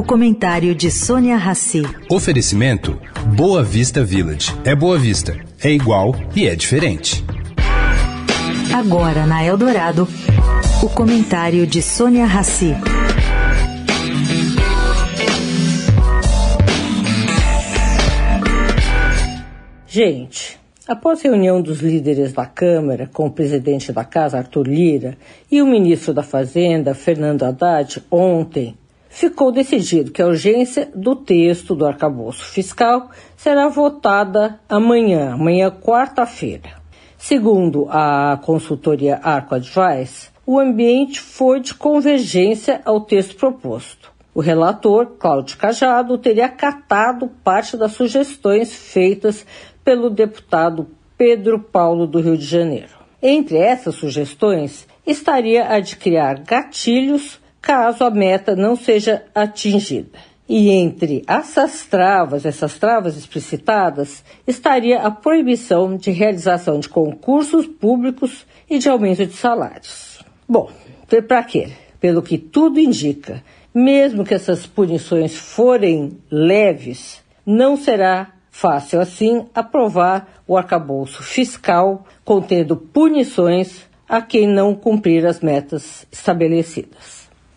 O comentário de Sônia Rassi. Oferecimento Boa Vista Village. É Boa Vista, é igual e é diferente. Agora na Eldorado, o comentário de Sônia Rassi. Gente, após reunião dos líderes da Câmara com o presidente da Casa, Arthur Lira, e o ministro da Fazenda, Fernando Haddad, ontem, ficou decidido que a urgência do texto do arcabouço fiscal será votada amanhã, amanhã quarta-feira. Segundo a consultoria Arco Advice, o ambiente foi de convergência ao texto proposto. O relator, Cláudio Cajado, teria acatado parte das sugestões feitas pelo deputado Pedro Paulo do Rio de Janeiro. Entre essas sugestões estaria a de criar gatilhos caso a meta não seja atingida. E entre essas travas, essas travas explicitadas, estaria a proibição de realização de concursos públicos e de aumento de salários. Bom, para quê? Pelo que tudo indica, mesmo que essas punições forem leves, não será fácil assim aprovar o arcabouço fiscal contendo punições a quem não cumprir as metas estabelecidas.